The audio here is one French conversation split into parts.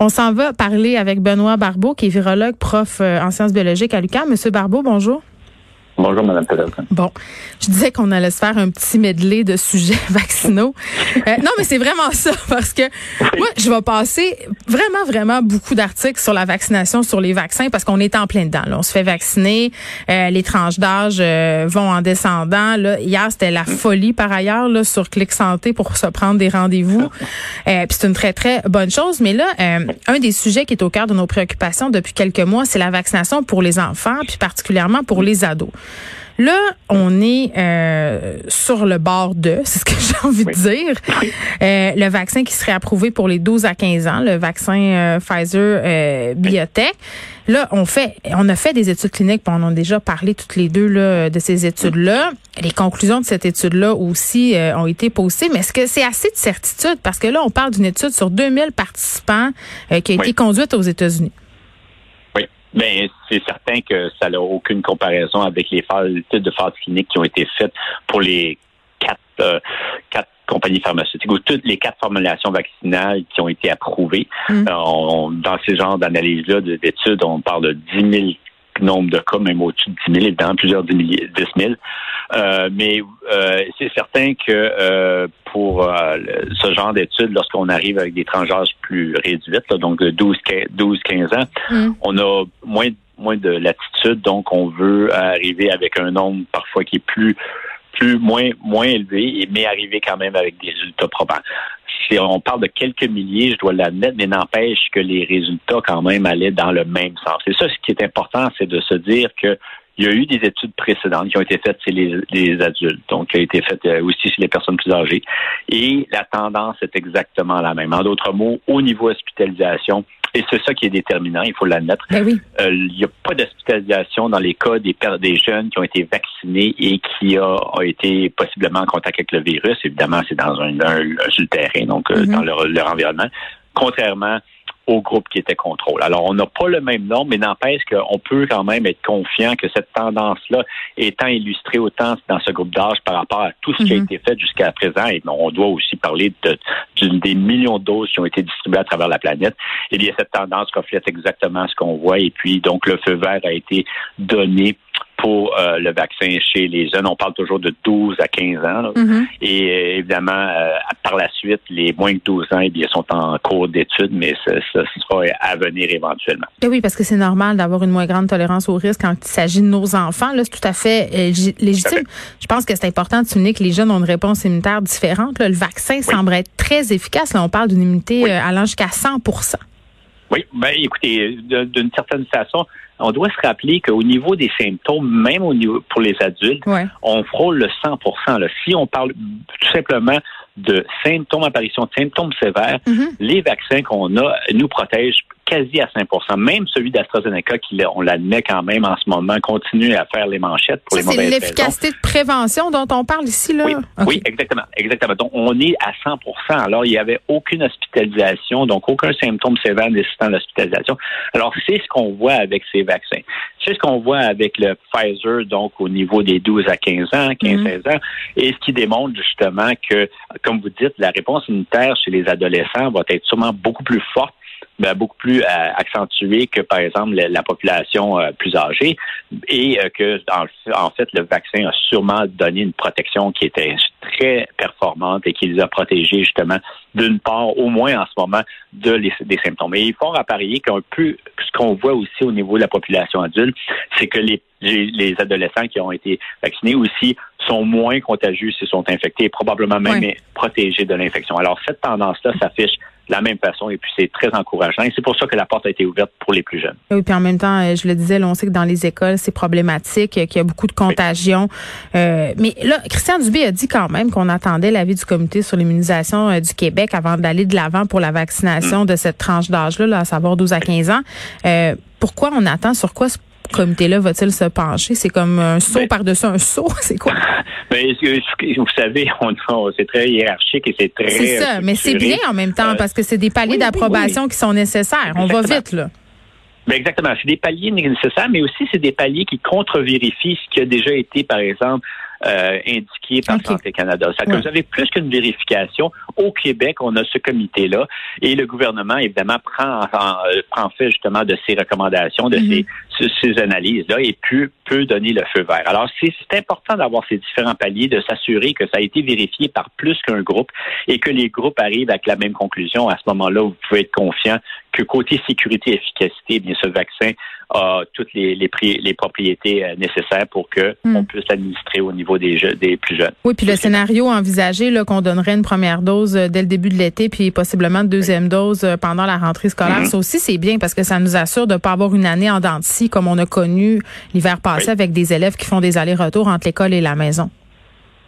On s'en va parler avec Benoît Barbeau, qui est virologue, prof euh, en sciences biologiques à l'UQAM. Monsieur Barbeau, bonjour. Bonjour, Mme Peloton. Bon, je disais qu'on allait se faire un petit medley de sujets vaccinaux. Euh, non, mais c'est vraiment ça, parce que moi, je vais passer vraiment, vraiment beaucoup d'articles sur la vaccination, sur les vaccins, parce qu'on est en plein dedans. Là. On se fait vacciner, euh, les tranches d'âge euh, vont en descendant. Là. Hier, c'était la folie, par ailleurs, là, sur Clic Santé pour se prendre des rendez-vous. Puis c'est une très, très bonne chose. Mais là, un des sujets qui est au cœur de nos préoccupations depuis quelques mois, c'est la vaccination pour les enfants, puis particulièrement pour les ados. Là, on est euh, sur le bord de, c'est ce que j'ai envie de dire, euh, le vaccin qui serait approuvé pour les 12 à 15 ans, le vaccin euh, Pfizer Biotech. Là, on fait, on a fait des études cliniques, puis on en a déjà parlé toutes les deux là, de ces études-là. Les conclusions de cette étude-là aussi ont été postées, mais est-ce que c'est assez de certitude? Parce que là, on parle d'une étude sur 2000 participants qui a été conduite aux États-Unis. Ben, c'est certain que ça n'a aucune comparaison avec les phases, de phases cliniques qui ont été faites pour les quatre, euh, quatre compagnies pharmaceutiques ou toutes les quatre formulations vaccinales qui ont été approuvées. Mm. Euh, dans ces genres d'analyses-là, d'études, on parle de 10 000 nombre de cas, même au-dessus de 10 000, évidemment, plusieurs 10 000. Euh, mais euh, c'est certain que euh, pour ce genre d'études, lorsqu'on arrive avec des tranches plus réduites, donc de 12-15 ans, mm. on a moins moins de latitude, donc on veut arriver avec un nombre parfois qui est plus plus moins moins élevé, mais arriver quand même avec des résultats probants on parle de quelques milliers, je dois l'admettre, mais n'empêche que les résultats quand même allaient dans le même sens. Et ça, ce qui est important, c'est de se dire que il y a eu des études précédentes qui ont été faites chez les, adultes, donc qui ont été faites euh, aussi chez les personnes plus âgées. Et la tendance est exactement la même. En d'autres mots, au niveau hospitalisation, et c'est ça qui est déterminant, il faut l'admettre. Ben euh, il n'y a pas d'hospitalisation dans les cas des, des jeunes qui ont été vaccinés et qui ont été possiblement en contact avec le virus. Évidemment, c'est dans un, sur le terrain, donc euh, mm-hmm. dans leur, leur environnement. Contrairement au groupe qui était contrôle. Alors, on n'a pas le même nombre, mais n'empêche qu'on peut quand même être confiant que cette tendance-là étant illustrée autant dans ce groupe d'âge par rapport à tout ce qui a mhm. été fait jusqu'à présent, et on doit aussi parler de, des millions de doses qui ont été distribuées à travers la planète, eh bien, cette tendance reflète exactement ce qu'on voit, et puis, donc, le feu vert a été donné pour euh, le vaccin chez les jeunes. On parle toujours de 12 à 15 ans. Mm-hmm. Et euh, évidemment, euh, par la suite, les moins de 12 ans, eh bien, sont en cours d'études, mais ce, sera à venir éventuellement. Et eh oui, parce que c'est normal d'avoir une moins grande tolérance au risque quand il s'agit de nos enfants. Là, c'est tout à fait légitime. Je pense que c'est important de souligner que les jeunes ont une réponse immunitaire différente. Le vaccin semble être très efficace. Là, on parle d'une immunité allant jusqu'à 100% oui, ben écoutez, d'une certaine façon, on doit se rappeler qu'au niveau des symptômes, même au niveau pour les adultes, on frôle le 100 là. Si on parle tout simplement de symptômes, apparition de symptômes sévères, mm-hmm. les vaccins qu'on a nous protègent quasi à 5% Même celui d'AstraZeneca, qui on l'admet quand même en ce moment, continue à faire les manchettes pour les mauvaises C'est l'efficacité de prévention dont on parle ici, là? Oui, exactement, exactement. Donc, on est à 100% Alors, il n'y avait aucune hospitalisation, donc aucun symptôme sévère nécessitant l'hospitalisation. Alors, c'est ce qu'on voit avec ces vaccins. C'est ce qu'on voit avec le Pfizer, donc au niveau des 12 à 15 ans, 15-16 mm-hmm. ans, et ce qui démontre justement que, comme vous dites, la réponse immunitaire chez les adolescents va être sûrement beaucoup plus forte ben, beaucoup plus euh, accentué que, par exemple, la, population euh, plus âgée et euh, que, en, fait, le vaccin a sûrement donné une protection qui était très performante et qui les a protégés, justement, d'une part, au moins en ce moment, de des symptômes. Et il faut parier qu'un peu ce qu'on voit aussi au niveau de la population adulte, c'est que les, les, adolescents qui ont été vaccinés aussi sont moins contagieux s'ils sont infectés et probablement même protégés de l'infection. Alors, cette tendance-là s'affiche la même façon et puis c'est très encourageant et c'est pour ça que la porte a été ouverte pour les plus jeunes. Oui, puis en même temps, euh, je le disais, on sait que dans les écoles, c'est problématique, qu'il y a beaucoup de contagion. Euh, mais là, Christian Dubé a dit quand même qu'on attendait l'avis du comité sur l'immunisation euh, du Québec avant d'aller de l'avant pour la vaccination mm. de cette tranche d'âge-là, là, à savoir 12 à 15 ans. pourquoi on attend? Sur quoi comité-là va-t-il se pencher? C'est comme un saut ben par-dessus un saut? C'est quoi? Ben, vous savez, c'est très hiérarchique et c'est très. C'est ça, mais c'est bien en même temps parce que c'est des paliers d'approbation qui sont nécessaires. On va vite, là. Ben exactement. C'est des paliers nécessaires, mais aussi c'est des paliers qui contre-vérifient ce qui a déjà été, par exemple, euh, indiqué par Santé Canada. Ça que vous avez plus qu'une vérification. Au Québec, on a ce comité-là et le gouvernement, évidemment, prend, euh, prend fait justement de ces recommandations, de mm-hmm. ces, ces analyses-là et peut, peut donner le feu vert. Alors, c'est important d'avoir ces différents paliers, de s'assurer que ça a été vérifié par plus qu'un groupe et que les groupes arrivent avec la même conclusion. À ce moment-là, vous pouvez être confiant que côté sécurité et efficacité, bien ce vaccin a toutes les, les, les propriétés euh, nécessaires pour que hmm. on puisse l'administrer au niveau des, des plus jeunes. Oui, puis le scénario envisagé là qu'on donnerait une première dose euh, dès le début de l'été, puis possiblement une deuxième dose euh, pendant la rentrée scolaire, hmm. ça aussi c'est bien parce que ça nous assure de ne pas avoir une année en dents comme on a connu l'hiver passé avec des élèves qui font des allers-retours entre l'école et la maison.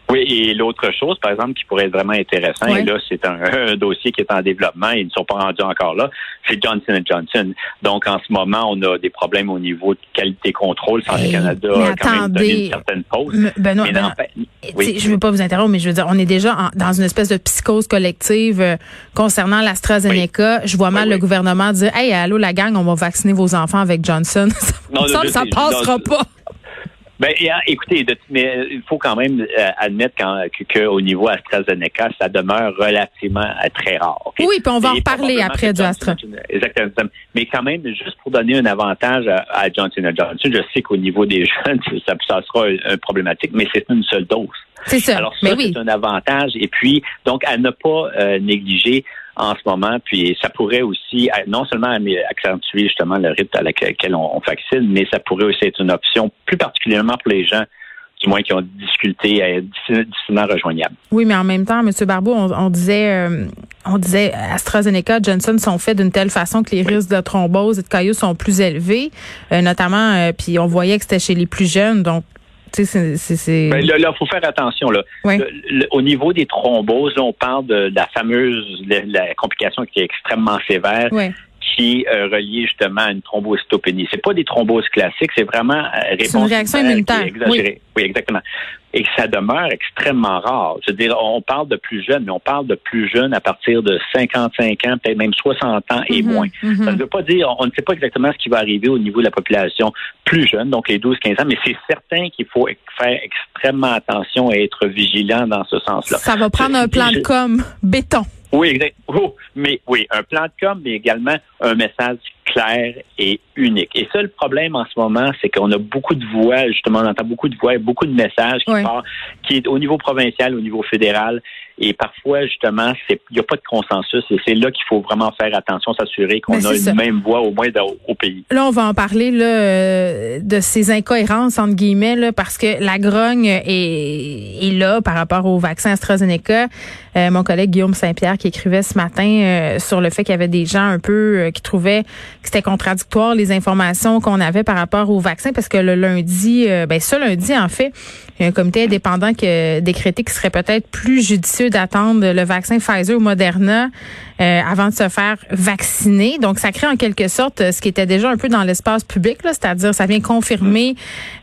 Oui, et l'autre chose, par exemple, qui pourrait être vraiment intéressant, et là, c'est un, dossier qui est en développement, ils ne sont pas rendus encore là, c'est Johnson Johnson. Donc, en ce moment, on a des problèmes au niveau de qualité-contrôle. Santé Canada a quand même donné une certaine pause. Ben non, Je ne veux pas vous interrompre, mais je veux dire, on est déjà dans une espèce de psychose collective euh, concernant l'AstraZeneca. Je vois mal le gouvernement dire, hey, allô, la gang, on va vacciner vos enfants avec Johnson. ça, ça, ça passera pas. Ben, écoutez, mais il faut quand même euh, admettre qu'au niveau AstraZeneca, ça demeure relativement euh, très rare. Oui, puis on va en reparler après du Astra. Exactement. Mais quand même, juste pour donner un avantage à, Johnson Johnson, je sais qu'au niveau des jeunes, ça, ça sera un, problématique, mais c'est une seule dose. C'est ça. Alors ça, c'est un avantage. Et puis, donc, à ne pas euh, négliger en ce moment. Puis ça pourrait aussi non seulement accentuer justement le rythme à laquelle on, vaccine, mais ça pourrait aussi être une option plus particulièrement pour les gens du moins qui ont des difficultés à être difficilement rejoignables. Oui, mais en même temps, M. Barbeau, on, disait euh, on disait AstraZeneca, Johnson sont faits d'une telle façon que les risques de thrombose et de cailloux sont plus élevés, euh, notamment, euh, puis on voyait que c'était chez les plus jeunes, donc c'est. Ben, là, il faut faire attention. Là. au niveau des thromboses, on parle de, la fameuse la, complication qui est extrêmement sévère. Qui est euh, reliée justement à une thrombocytopénie. C'est pas des thromboses classiques, c'est vraiment euh, une réaction immunitaire. Oui. oui. exactement et ça demeure extrêmement rare. Je veux dire, on parle de plus jeunes, mais on parle de plus jeunes à partir de 55 ans, peut-être même 60 ans et mhm, moins. Mhm. Ça ne veut pas dire, on ne sait pas exactement ce qui va arriver au niveau de la population plus jeune, donc les 12-15 ans, mais c'est certain qu'il faut faire extrêmement attention et être vigilant dans ce sens-là. Ça va prendre un plan de com béton. Oui, exact. Oh, mais oui, un plan de com, mais également un message clair et unique. Et ça, le problème en ce moment, c'est qu'on a beaucoup de voix, justement, on entend beaucoup de voix, et beaucoup de messages qui partent, qui est au niveau provincial, au niveau fédéral, et parfois, justement, il n'y a pas de consensus et c'est là qu'il faut vraiment faire attention, s'assurer qu'on ben, a une même voix au moins au pays. Là, on va en parler là, euh, de ces incohérences, entre guillemets, là, parce que la grogne est, est là par rapport au vaccin AstraZeneca. Euh, mon collègue Guillaume Saint-Pierre qui écrivait ce matin euh, sur le fait qu'il y avait des gens un peu qui trouvaient que c'était contradictoire les informations qu'on avait par rapport au vaccin parce que le lundi, ben ce lundi, en fait, un comité indépendant qui a décrété qu'il serait peut-être plus judicieux d'attendre le vaccin Pfizer ou Moderna euh, avant de se faire vacciner. Donc, ça crée en quelque sorte euh, ce qui était déjà un peu dans l'espace public, c'est-à-dire ça vient confirmer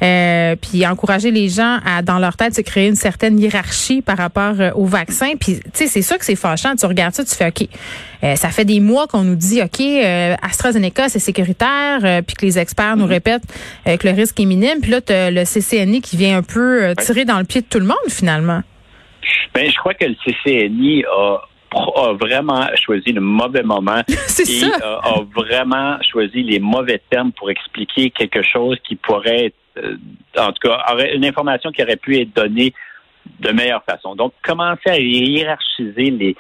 euh, puis encourager les gens à, dans leur tête, se créer une certaine hiérarchie par rapport au vaccin. Puis, tu sais, c'est sûr que c'est fâchant. Tu regardes ça, tu fais OK. ça fait des mois qu'on nous dit OK, AstraZeneca c'est sécuritaire, puis que les experts nous mm-hmm. répètent que le risque est minime. Puis là, tu as le CCNI qui vient un peu tirer dans le pied de tout le monde finalement. Ben, je crois que le CCNI a vraiment choisi le mauvais moment et a vraiment choisi les mauvais termes pour expliquer quelque chose qui pourrait être, euh, en tout cas, aurait une information qui aurait pu être donnée de meilleure façon. Donc, commencer à hiérarchiser les,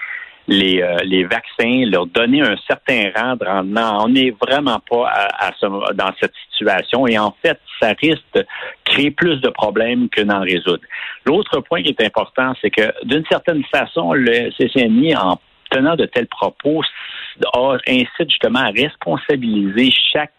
les, euh, les vaccins, leur donner un certain rang de rendement. On n'est vraiment pas dans cette situation et en fait, ça risque de créer plus de problèmes que d'en résoudre. L'autre point qui est important, c'est que d'une certaine façon, le CCNI, en tenant de tels propos, incite justement à responsabiliser chaque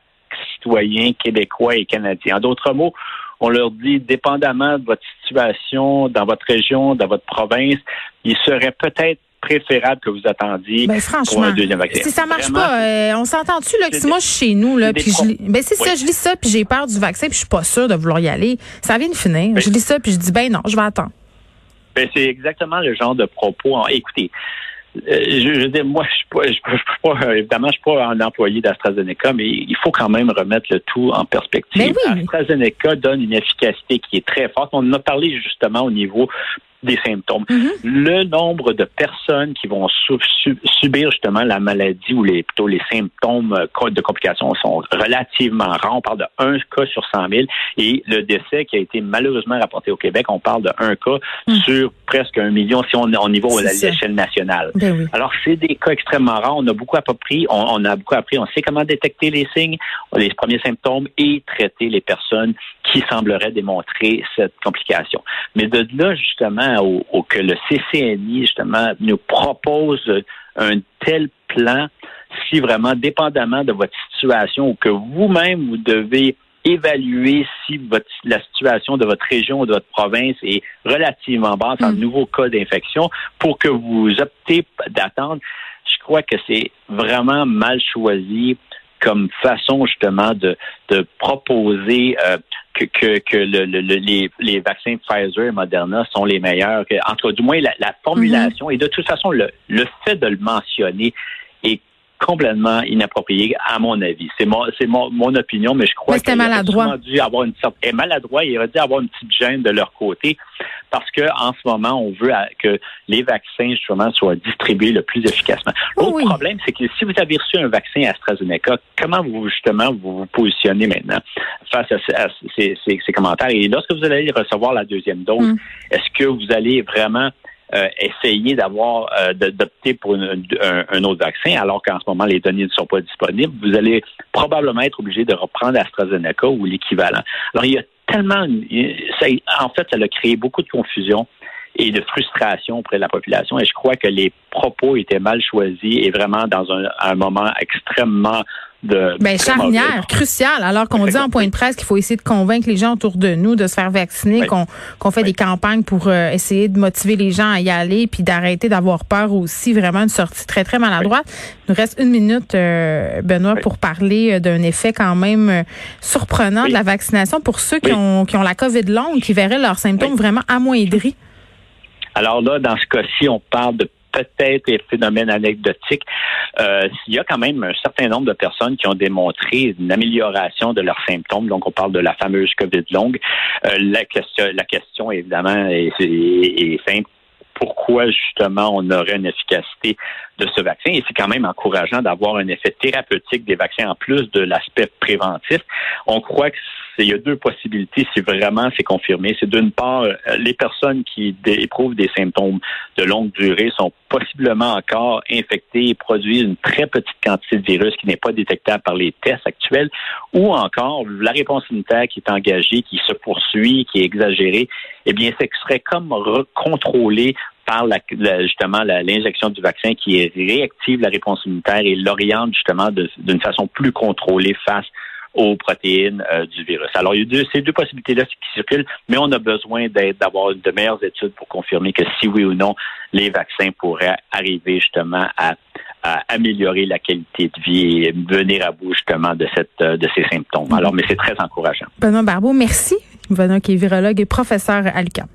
citoyen québécois et canadien. En d'autres mots, on leur dit, dépendamment de votre situation dans votre région, dans votre province, il serait peut-être préférable que vous attendiez ben, franchement, pour un deuxième vaccin. Si ça marche pas, euh, on s'entend-tu là que si moi je suis chez nous là, puis je, ben c'est ça, je lis ça puis j'ai peur du vaccin puis je suis pas sûre de vouloir y aller. Ça vient de finir. je lis ça puis je dis ben non, je vais attendre. Ben c'est exactement le genre de propos. Écoutez, je, veux dire, moi, je ne suis pas, évidemment, je suis pas un employé d'AstraZeneca, mais il faut quand même remettre le tout en perspective. AstraZeneca donne une efficacité qui est très forte. On en a parlé justement au niveau des symptômes. Mm-hmm. Le nombre de personnes qui vont subir justement la maladie ou les, plutôt les symptômes euh, de complications sont relativement rares. On parle de un cas sur 100 000 et le décès qui a été malheureusement rapporté au Québec, on parle de un cas mm. sur presque un million si on est au niveau de l'échelle nationale. Ben Alors, c'est des cas extrêmement rares. On a beaucoup appris, on, on a beaucoup appris. On sait comment détecter les signes, les premiers symptômes et traiter les personnes qui sembleraient démontrer cette complication. Mais de là, justement, au, que le CCNI, justement, nous propose un tel plan, si vraiment, dépendamment de votre situation ou que vous-même, vous devez évaluer si votre, la situation de votre région ou de votre province est relativement basse en mm. nouveau cas d'infection pour que vous optez d'attendre. Je crois que c'est vraiment mal choisi comme façon justement de, de proposer euh, que, que, que le, les, les, vaccins Pfizer et Moderna sont les meilleurs. Que, entre du moins la, formulation et de toute façon le, le fait de le mentionner est complètement inapproprié, à mon avis. C'est mon, c'est mon, mon, opinion, mais je crois qu'il aurait dû avoir une certaine, maladroit, il aurait dû avoir une petite gêne de leur côté parce que en ce moment, on veut que les vaccins justement soient distribués le plus efficacement. L'autre problème, c'est que si vous avez reçu un vaccin AstraZeneca, comment vous justement vous vous positionnez maintenant face à, ces, ces, commentaires? Et lorsque vous allez recevoir la deuxième dose, mm. est-ce que vous allez vraiment euh, essayer d'avoir euh, d'opter pour un, autre vaccin, alors qu'en ce moment les données ne sont pas disponibles, vous allez probablement être obligé de reprendre AstraZeneca ou l'équivalent. Alors il y a tellement, ça, en fait, ça a créé beaucoup de confusion et de frustration auprès de la population. Et je crois que les propos étaient mal choisis et vraiment dans un, un moment extrêmement de... Ben, charnière, crucial, alors qu'on dit en point de presse qu'il faut essayer de convaincre les gens autour de nous de se faire vacciner, qu'on qu'on fait des campagnes pour euh, essayer de motiver les gens à y aller, puis d'arrêter d'avoir peur aussi, vraiment une sortie très, très maladroite. Il nous reste une minute, euh, Benoît, pour parler euh, d'un effet quand même surprenant de la vaccination pour ceux qui, ont, qui ont la COVID longue, qui verraient leurs symptômes vraiment amoindris. Alors là, dans ce cas-ci, on parle de peut-être des phénomènes anecdotiques. Euh, il y a quand même un certain nombre de personnes qui ont démontré une amélioration de leurs symptômes. Donc, on parle de la fameuse COVID longue. Euh, la, question, la question, évidemment, est, est simple pourquoi justement on aurait une efficacité de ce vaccin. Et c'est quand même encourageant d'avoir un effet thérapeutique des vaccins en plus de l'aspect préventif. On croit que il y a deux possibilités si vraiment c'est confirmé. C'est d'une part, euh, les personnes qui éprouvent des symptômes de longue durée sont possiblement encore infectées et produisent une très petite quantité de virus qui n'est pas détectable par les tests actuels, ou encore la réponse immunitaire qui est engagée, qui se poursuit, qui est exagérée, eh bien, ce serait comme contrôlé par la, justement l'injection du vaccin qui réactive la réponse immunitaire et l'oriente justement d'une façon plus contrôlée face aux protéines euh, du virus. Alors, il y a deux, ces deux possibilités-là qui circulent, mais on a besoin d'avoir de meilleures études pour confirmer que si oui ou non, les vaccins pourraient arriver justement à, améliorer la qualité de vie et venir à bout justement de cette euh, de ces symptômes. Alors, mais c'est très encourageant. Benoît Barbeau, merci. Benoît qui est virologue et professeur à l'UQAM.